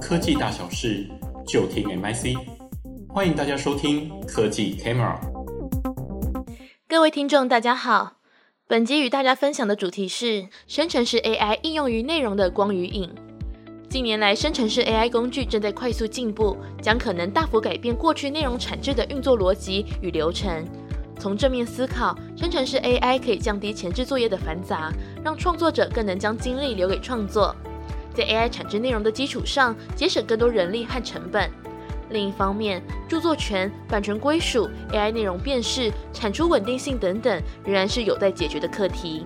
科技大小事，就听 MIC。欢迎大家收听科技 Camera。各位听众，大家好。本集与大家分享的主题是生成式 AI 应用于内容的光与影。近年来，生成式 AI 工具正在快速进步，将可能大幅改变过去内容产制的运作逻辑与流程。从正面思考，生成式 AI 可以降低前置作业的繁杂，让创作者更能将精力留给创作，在 AI 产制内容的基础上，节省更多人力和成本。另一方面，著作权、版权归属、AI 内容辨识、产出稳定性等等，仍然是有待解决的课题。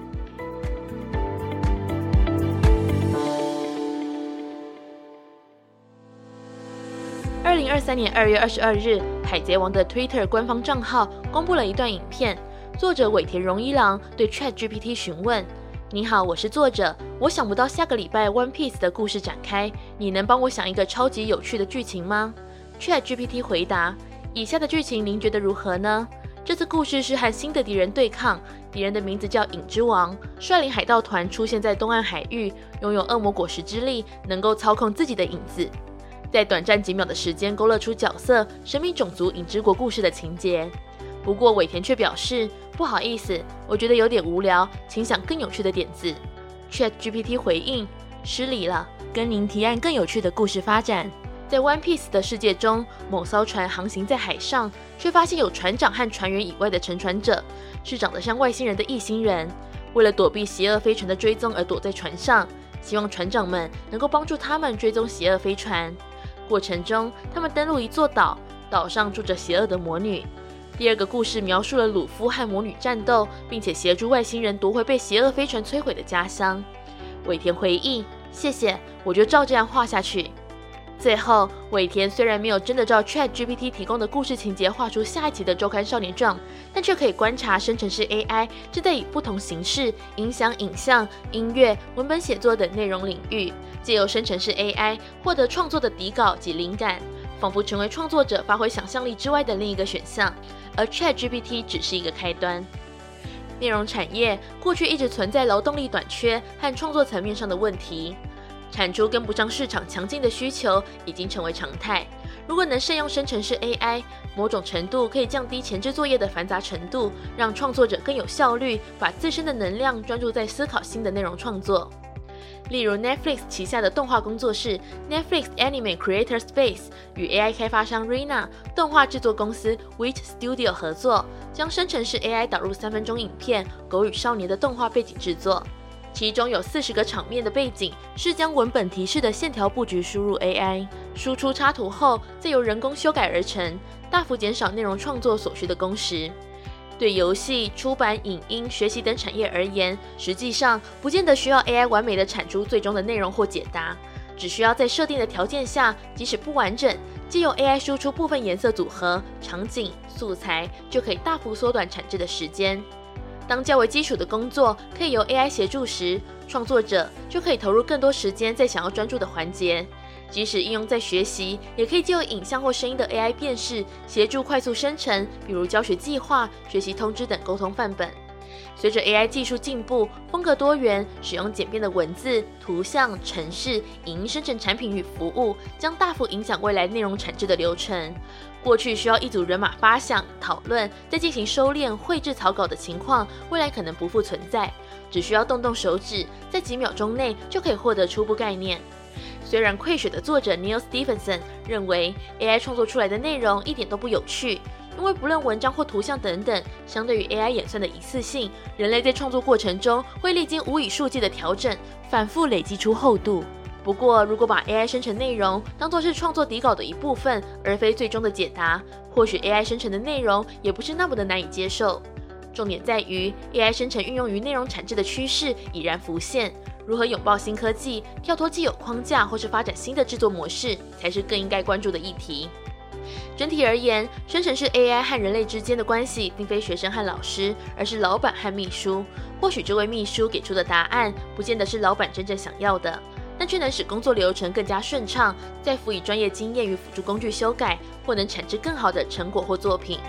二零二三年二月二十二日，《海贼王》的 Twitter 官方账号公布了一段影片。作者尾田荣一郎对 ChatGPT 询问：“你好，我是作者，我想不到下个礼拜 One Piece 的故事展开，你能帮我想一个超级有趣的剧情吗？”ChatGPT 回答：“以下的剧情您觉得如何呢？这次故事是和新的敌人对抗，敌人的名字叫影之王，率领海盗团出现在东岸海域，拥有恶魔果实之力，能够操控自己的影子。”在短暂几秒的时间勾勒出角色、神秘种族影之国故事的情节。不过尾田却表示不好意思，我觉得有点无聊，请想更有趣的点子。ChatGPT 回应：失礼了，跟您提案更有趣的故事发展。在 One Piece 的世界中，某艘船航行在海上，却发现有船长和船员以外的乘船者，是长得像外星人的异星人。为了躲避邪恶飞船的追踪而躲在船上，希望船长们能够帮助他们追踪邪恶飞船。过程中，他们登陆一座岛，岛上住着邪恶的魔女。第二个故事描述了鲁夫和魔女战斗，并且协助外星人夺回被邪恶飞船摧毁的家乡。尾田回忆：“谢谢，我就照这样画下去。”最后，尾田虽然没有真的照 ChatGPT 提供的故事情节画出下一集的《周刊少年 Jump》，但却可以观察生成式 AI 正在以不同形式影响影像、音乐、文本写作等内容领域，借由生成式 AI 获得创作的底稿及灵感，仿佛成为创作者发挥想象力之外的另一个选项。而 ChatGPT 只是一个开端。内容产业过去一直存在劳动力短缺和创作层面上的问题。产出跟不上市场强劲的需求已经成为常态。如果能善用生成式 AI，某种程度可以降低前置作业的繁杂程度，让创作者更有效率，把自身的能量专注在思考新的内容创作。例如，Netflix 旗下的动画工作室 Netflix Anime Creator Space 与 AI 开发商 Rena 动画制作公司 Wit Studio 合作，将生成式 AI 导入三分钟影片《狗与少年》的动画背景制作。其中有四十个场面的背景是将文本提示的线条布局输入 AI，输出插图后再由人工修改而成，大幅减少内容创作所需的工时。对游戏、出版、影音、学习等产业而言，实际上不见得需要 AI 完美的产出最终的内容或解答，只需要在设定的条件下，即使不完整，借由 AI 输出部分颜色组合、场景、素材，就可以大幅缩短产制的时间。当较为基础的工作可以由 AI 协助时，创作者就可以投入更多时间在想要专注的环节。即使应用在学习，也可以借由影像或声音的 AI 辨识，协助快速生成，比如教学计划、学习通知等沟通范本。随着 AI 技术进步，风格多元，使用简便的文字、图像、程式、影音生成产品与服务，将大幅影响未来内容产制的流程。过去需要一组人马发想、讨论，再进行收敛、绘制草稿的情况，未来可能不复存在。只需要动动手指，在几秒钟内就可以获得初步概念。虽然《溃水》的作者 Neil Stephenson 认为 AI 创作出来的内容一点都不有趣，因为不论文章或图像等等，相对于 AI 演算的一次性，人类在创作过程中会历经无以数计的调整，反复累积出厚度。不过，如果把 AI 生成内容当作是创作底稿的一部分，而非最终的解答，或许 AI 生成的内容也不是那么的难以接受。重点在于 AI 生成运用于内容产制的趋势已然浮现，如何拥抱新科技，跳脱既有框架，或是发展新的制作模式，才是更应该关注的议题。整体而言，生成式 AI 和人类之间的关系，并非学生和老师，而是老板和秘书。或许这位秘书给出的答案，不见得是老板真正想要的。但却能使工作流程更加顺畅，再辅以专业经验与辅助工具修改，或能产制更好的成果或作品。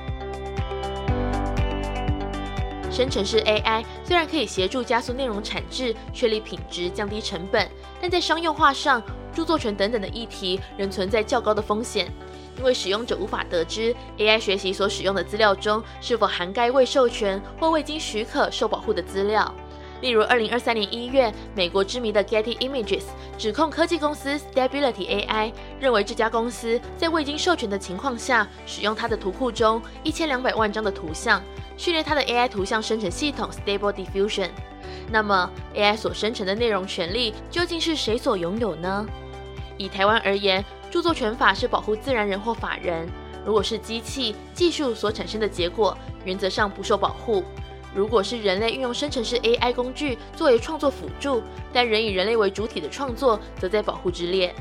生成式 AI 虽然可以协助加速内容产制、确立品质、降低成本，但在商用化上，著作权等等的议题仍存在较高的风险，因为使用者无法得知 AI 学习所使用的资料中是否涵盖未授权或未经许可受保护的资料。例如，二零二三年一月，美国知名的 Getty Images 指控科技公司 Stability AI，认为这家公司在未经授权的情况下，使用它的图库中一千两百万张的图像，训练它的 AI 图像生成系统 Stable Diffusion。那么，AI 所生成的内容权利究竟是谁所拥有呢？以台湾而言，著作权法是保护自然人或法人，如果是机器技术所产生的结果，原则上不受保护。如果是人类运用生成式 AI 工具作为创作辅助，但仍以人类为主体的创作，则在保护之列。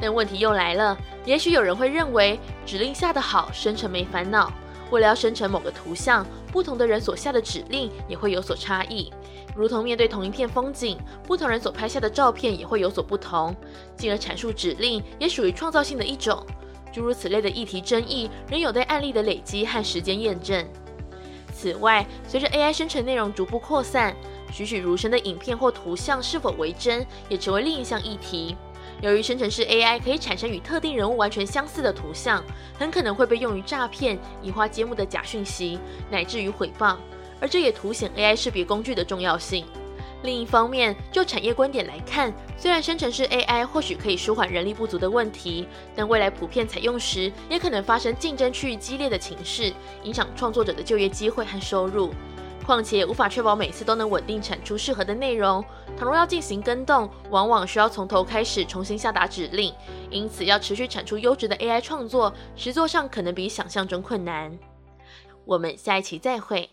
但问题又来了，也许有人会认为，指令下得好，生成没烦恼。为了要生成某个图像，不同的人所下的指令也会有所差异。如同面对同一片风景，不同人所拍下的照片也会有所不同，进而阐述指令也属于创造性的一种。诸如此类的议题争议，仍有待案例的累积和时间验证。此外，随着 AI 生成内容逐步扩散，栩栩如生的影片或图像是否为真，也成为另一项议题。由于生成式 AI 可以产生与特定人物完全相似的图像，很可能会被用于诈骗、移花接木的假讯息，乃至于毁谤，而这也凸显 AI 识别工具的重要性。另一方面，就产业观点来看，虽然生成式 AI 或许可以舒缓人力不足的问题，但未来普遍采用时，也可能发生竞争趋于激烈的情势，影响创作者的就业机会和收入。况且，无法确保每次都能稳定产出适合的内容。倘若要进行更动，往往需要从头开始重新下达指令，因此要持续产出优质的 AI 创作，实作上可能比想象中困难。我们下一期再会。